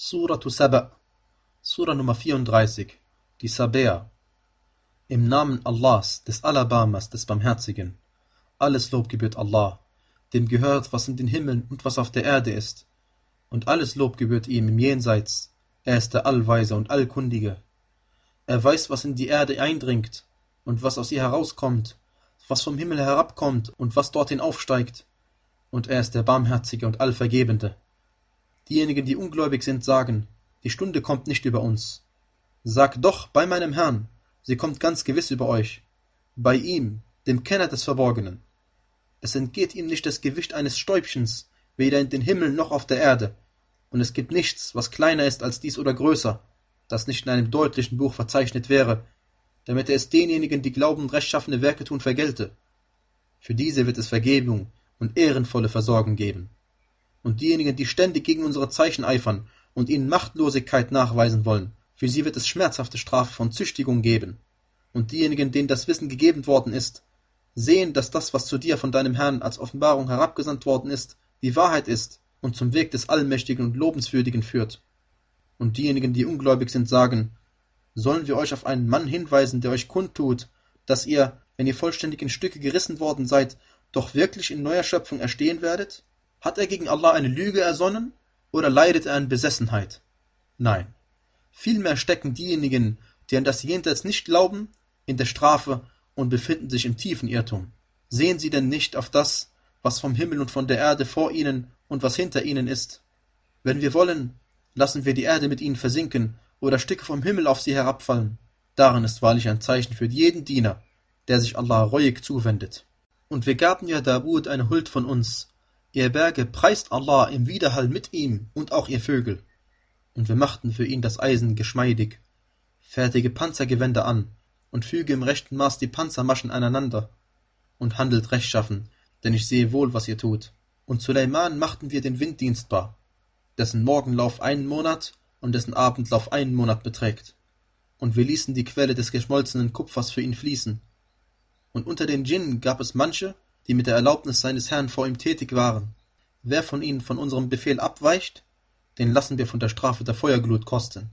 Suratu Saba, Sura Nummer 34, die Sabea. Im Namen Allahs, des Alabamas, des Barmherzigen. Alles Lob gebührt Allah, dem gehört, was in den Himmeln und was auf der Erde ist. Und alles Lob gebührt ihm im Jenseits. Er ist der Allweise und Allkundige. Er weiß, was in die Erde eindringt und was aus ihr herauskommt, was vom Himmel herabkommt und was dorthin aufsteigt. Und er ist der Barmherzige und Allvergebende. Diejenigen, die ungläubig sind, sagen, die Stunde kommt nicht über uns. Sag doch bei meinem Herrn, sie kommt ganz gewiss über euch. Bei ihm, dem Kenner des Verborgenen. Es entgeht ihm nicht das Gewicht eines Stäubchens, weder in den Himmel noch auf der Erde. Und es gibt nichts, was kleiner ist als dies oder größer, das nicht in einem deutlichen Buch verzeichnet wäre, damit er es denjenigen, die glauben rechtschaffene Werke tun, vergelte. Für diese wird es Vergebung und ehrenvolle Versorgung geben und diejenigen, die ständig gegen unsere Zeichen eifern und ihnen Machtlosigkeit nachweisen wollen, für sie wird es schmerzhafte Strafe von Züchtigung geben. Und diejenigen, denen das Wissen gegeben worden ist, sehen, dass das, was zu dir von deinem Herrn als Offenbarung herabgesandt worden ist, die Wahrheit ist und zum Weg des Allmächtigen und Lobenswürdigen führt. Und diejenigen, die ungläubig sind, sagen, sollen wir euch auf einen Mann hinweisen, der euch kundtut, dass ihr, wenn ihr vollständig in Stücke gerissen worden seid, doch wirklich in neuer Schöpfung erstehen werdet? Hat er gegen Allah eine Lüge ersonnen oder leidet er an Besessenheit? Nein. Vielmehr stecken diejenigen, die an das Jenseits nicht glauben, in der Strafe und befinden sich im tiefen Irrtum. Sehen sie denn nicht auf das, was vom Himmel und von der Erde vor ihnen und was hinter ihnen ist? Wenn wir wollen, lassen wir die Erde mit ihnen versinken oder Stücke vom Himmel auf sie herabfallen. Darin ist wahrlich ein Zeichen für jeden Diener, der sich Allah reuig zuwendet. Und wir gaben ja Dabud eine Huld von uns, Ihr Berge, preist Allah im Widerhall mit ihm und auch ihr Vögel. Und wir machten für ihn das Eisen geschmeidig. Fertige Panzergewänder an und füge im rechten Maß die Panzermaschen aneinander. Und handelt rechtschaffen, denn ich sehe wohl, was ihr tut. Und Suleiman machten wir den Wind dienstbar, dessen Morgenlauf einen Monat und dessen Abendlauf einen Monat beträgt. Und wir ließen die Quelle des geschmolzenen Kupfers für ihn fließen. Und unter den Djinnen gab es manche, die mit der Erlaubnis seines Herrn vor ihm tätig waren. Wer von ihnen von unserem Befehl abweicht, den lassen wir von der Strafe der Feuerglut kosten.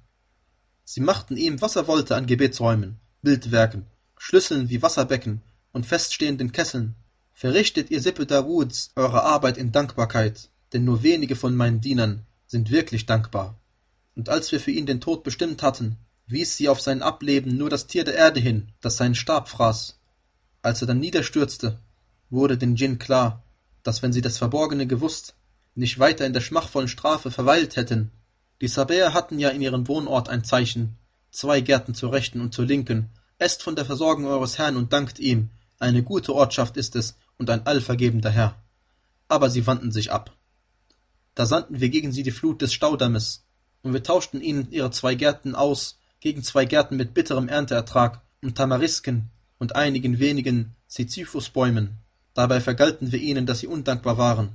Sie machten ihm, was er wollte an Gebetsräumen, Bildwerken, Schlüsseln wie Wasserbecken und feststehenden Kesseln. Verrichtet ihr Sippe Daruds eure Arbeit in Dankbarkeit, denn nur wenige von meinen Dienern sind wirklich dankbar. Und als wir für ihn den Tod bestimmt hatten, wies sie auf sein Ableben nur das Tier der Erde hin, das seinen Stab fraß. Als er dann niederstürzte, wurde den Djinn klar, dass wenn sie das Verborgene gewusst, nicht weiter in der schmachvollen Strafe verweilt hätten. Die Sabäer hatten ja in ihrem Wohnort ein Zeichen, zwei Gärten zur rechten und zur linken, esst von der Versorgung eures Herrn und dankt ihm, eine gute Ortschaft ist es und ein allvergebender Herr. Aber sie wandten sich ab. Da sandten wir gegen sie die Flut des Staudammes, und wir tauschten ihnen ihre zwei Gärten aus gegen zwei Gärten mit bitterem Ernteertrag und Tamarisken und einigen wenigen Sisyphusbäumen. Dabei vergalten wir ihnen, dass sie undankbar waren.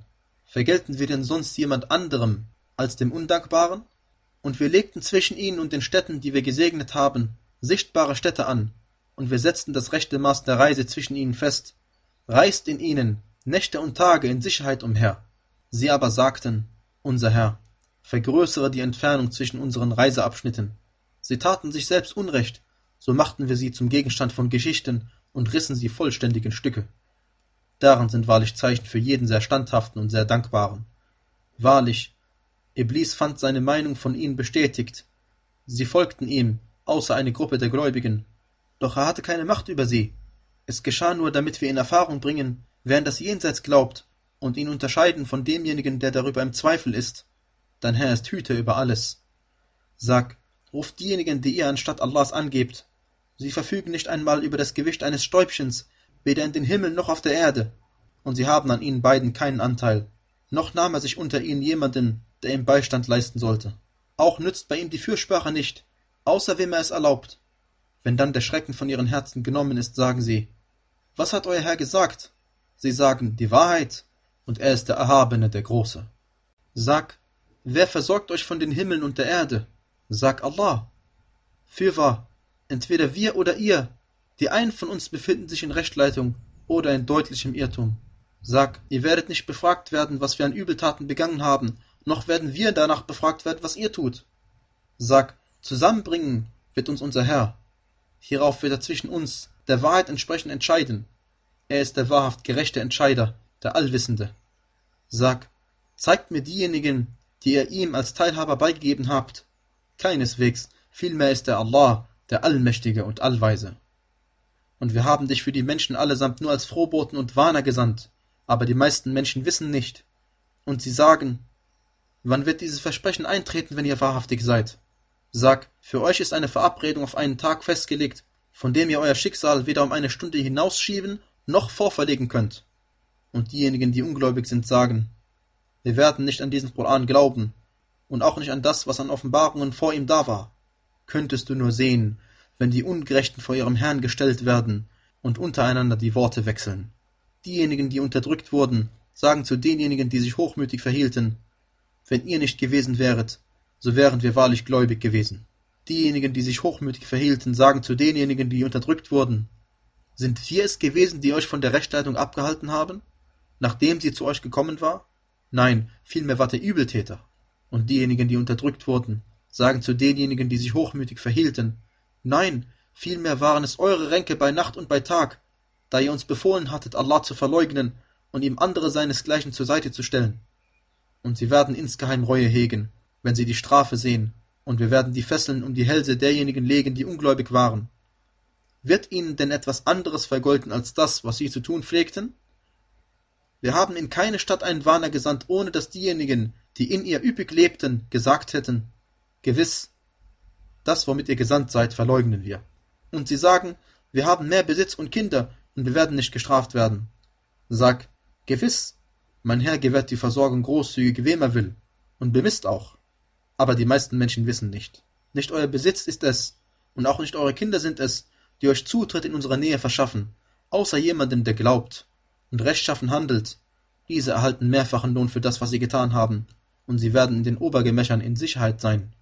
Vergelten wir denn sonst jemand anderem als dem Undankbaren? Und wir legten zwischen ihnen und den Städten, die wir gesegnet haben, sichtbare Städte an, und wir setzten das rechte Maß der Reise zwischen ihnen fest. Reist in ihnen Nächte und Tage in Sicherheit umher. Sie aber sagten, unser Herr, vergrößere die Entfernung zwischen unseren Reiseabschnitten. Sie taten sich selbst Unrecht, so machten wir sie zum Gegenstand von Geschichten und rissen sie vollständig in Stücke. Darin sind wahrlich Zeichen für jeden sehr standhaften und sehr dankbaren. Wahrlich, Iblis fand seine Meinung von ihnen bestätigt. Sie folgten ihm, außer eine Gruppe der Gläubigen. Doch er hatte keine Macht über sie. Es geschah nur, damit wir in Erfahrung bringen, wer an das Jenseits glaubt und ihn unterscheiden von demjenigen, der darüber im Zweifel ist. Dein Herr ist Hüter über alles. Sag, ruft diejenigen, die ihr anstatt Allahs angebt. Sie verfügen nicht einmal über das Gewicht eines Stäubchens, weder in den Himmel noch auf der Erde, und sie haben an ihnen beiden keinen Anteil, noch nahm er sich unter ihnen jemanden, der ihm Beistand leisten sollte. Auch nützt bei ihm die Fürsprache nicht, außer wem er es erlaubt. Wenn dann der Schrecken von ihren Herzen genommen ist, sagen sie, was hat euer Herr gesagt? Sie sagen, die Wahrheit, und er ist der Erhabene, der Große. Sag, wer versorgt euch von den Himmeln und der Erde? Sag Allah. Fürwahr, entweder wir oder ihr die einen von uns befinden sich in Rechtleitung oder in deutlichem Irrtum. Sag, ihr werdet nicht befragt werden, was wir an Übeltaten begangen haben, noch werden wir danach befragt werden, was ihr tut. Sag, zusammenbringen wird uns unser Herr. Hierauf wird er zwischen uns der Wahrheit entsprechend entscheiden. Er ist der wahrhaft gerechte Entscheider, der Allwissende. Sag, zeigt mir diejenigen, die ihr ihm als Teilhaber beigegeben habt. Keineswegs, vielmehr ist er Allah, der Allmächtige und Allweise. Und wir haben dich für die Menschen allesamt nur als Frohboten und Warner gesandt, aber die meisten Menschen wissen nicht. Und sie sagen, wann wird dieses Versprechen eintreten, wenn ihr wahrhaftig seid? Sag, für euch ist eine Verabredung auf einen Tag festgelegt, von dem ihr euer Schicksal weder um eine Stunde hinausschieben noch vorverlegen könnt. Und diejenigen, die ungläubig sind, sagen, wir werden nicht an diesen Koran glauben und auch nicht an das, was an Offenbarungen vor ihm da war. Könntest du nur sehen, wenn die Ungerechten vor ihrem Herrn gestellt werden und untereinander die Worte wechseln. Diejenigen, die unterdrückt wurden, sagen zu denjenigen, die sich hochmütig verhielten, wenn ihr nicht gewesen wäret, so wären wir wahrlich gläubig gewesen. Diejenigen, die sich hochmütig verhielten, sagen zu denjenigen, die unterdrückt wurden, sind wir es gewesen, die euch von der Rechtsleitung abgehalten haben, nachdem sie zu euch gekommen war? Nein, vielmehr wart ihr Übeltäter. Und diejenigen, die unterdrückt wurden, sagen zu denjenigen, die sich hochmütig verhielten, Nein, vielmehr waren es eure Ränke bei Nacht und bei Tag, da ihr uns befohlen hattet, Allah zu verleugnen und ihm andere seinesgleichen zur Seite zu stellen. Und sie werden insgeheim Reue hegen, wenn sie die Strafe sehen, und wir werden die Fesseln um die Hälse derjenigen legen, die ungläubig waren. Wird ihnen denn etwas anderes vergolten als das, was sie zu tun pflegten? Wir haben in keine Stadt einen Warner gesandt, ohne dass diejenigen, die in ihr üppig lebten, gesagt hätten, gewiss, das, womit ihr gesandt seid, verleugnen wir. Und sie sagen, wir haben mehr Besitz und Kinder, und wir werden nicht gestraft werden. Sag, gewiss, mein Herr gewährt die Versorgung großzügig, wem er will, und bemisst auch. Aber die meisten Menschen wissen nicht. Nicht euer Besitz ist es, und auch nicht eure Kinder sind es, die euch Zutritt in unsere Nähe verschaffen, außer jemandem, der glaubt und rechtschaffen handelt. Diese erhalten mehrfachen Lohn für das, was sie getan haben, und sie werden in den Obergemächern in Sicherheit sein.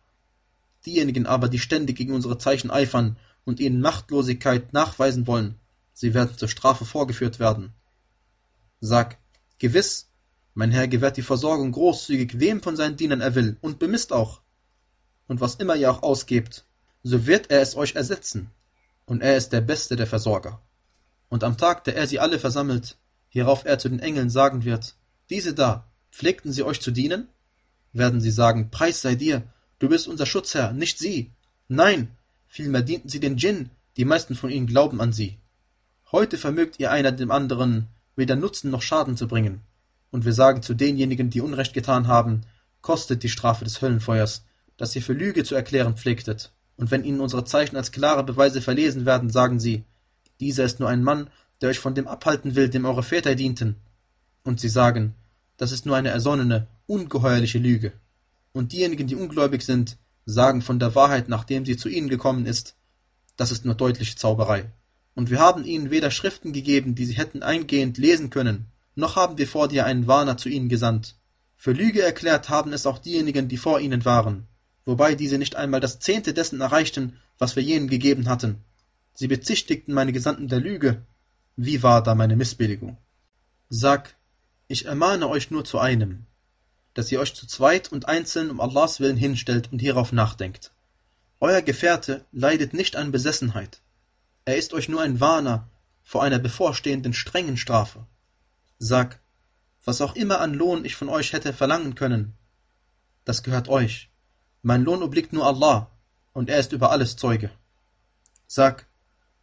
Diejenigen aber, die ständig gegen unsere Zeichen eifern und ihnen Machtlosigkeit nachweisen wollen, sie werden zur Strafe vorgeführt werden. Sag, gewiss, mein Herr gewährt die Versorgung großzügig, wem von seinen Dienern er will, und bemisst auch. Und was immer ihr auch ausgebt, so wird er es euch ersetzen, und er ist der Beste der Versorger. Und am Tag, der er sie alle versammelt, hierauf er zu den Engeln sagen wird, diese da, pflegten sie euch zu dienen? Werden sie sagen, Preis sei dir, du bist unser Schutzherr, nicht sie. Nein, vielmehr dienten sie den Djinn, die meisten von ihnen glauben an sie. Heute vermögt ihr einer dem anderen weder Nutzen noch Schaden zu bringen. Und wir sagen zu denjenigen, die Unrecht getan haben, kostet die Strafe des Höllenfeuers, das ihr für Lüge zu erklären pflegtet. Und wenn ihnen unsere Zeichen als klare Beweise verlesen werden, sagen sie, dieser ist nur ein Mann, der euch von dem abhalten will, dem eure Väter dienten. Und sie sagen, das ist nur eine ersonnene, ungeheuerliche Lüge. Und diejenigen, die ungläubig sind, sagen von der Wahrheit, nachdem sie zu ihnen gekommen ist, das ist nur deutliche Zauberei. Und wir haben ihnen weder Schriften gegeben, die sie hätten eingehend lesen können, noch haben wir vor dir einen Warner zu ihnen gesandt. Für Lüge erklärt haben es auch diejenigen, die vor ihnen waren, wobei diese nicht einmal das Zehnte dessen erreichten, was wir jenen gegeben hatten. Sie bezichtigten meine Gesandten der Lüge. Wie war da meine Missbilligung? Sag, ich ermahne euch nur zu einem, dass ihr euch zu zweit und einzeln um Allahs Willen hinstellt und hierauf nachdenkt. Euer Gefährte leidet nicht an Besessenheit. Er ist euch nur ein Warner vor einer bevorstehenden strengen Strafe. Sag, was auch immer an Lohn ich von euch hätte verlangen können, das gehört euch. Mein Lohn obliegt nur Allah, und er ist über alles Zeuge. Sag,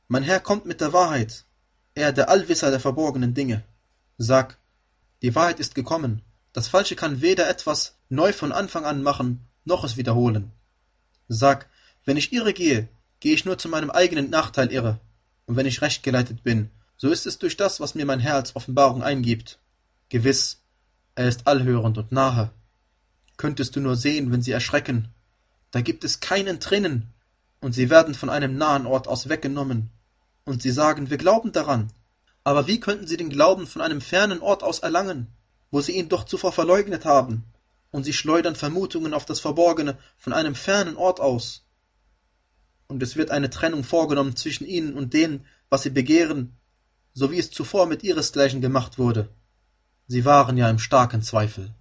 mein Herr kommt mit der Wahrheit, er der Allwisser der verborgenen Dinge. Sag, die Wahrheit ist gekommen, das Falsche kann weder etwas neu von Anfang an machen, noch es wiederholen. Sag, wenn ich irre gehe, gehe ich nur zu meinem eigenen Nachteil irre, und wenn ich recht geleitet bin, so ist es durch das, was mir mein Herr als Offenbarung eingibt. Gewiss, er ist allhörend und nahe. Könntest du nur sehen, wenn sie erschrecken, da gibt es kein Entrinnen, und sie werden von einem nahen Ort aus weggenommen, und sie sagen, wir glauben daran. Aber wie könnten sie den Glauben von einem fernen Ort aus erlangen, wo sie ihn doch zuvor verleugnet haben? Und sie schleudern Vermutungen auf das Verborgene von einem fernen Ort aus. Und es wird eine Trennung vorgenommen zwischen ihnen und dem, was sie begehren, so wie es zuvor mit ihresgleichen gemacht wurde. Sie waren ja im starken Zweifel.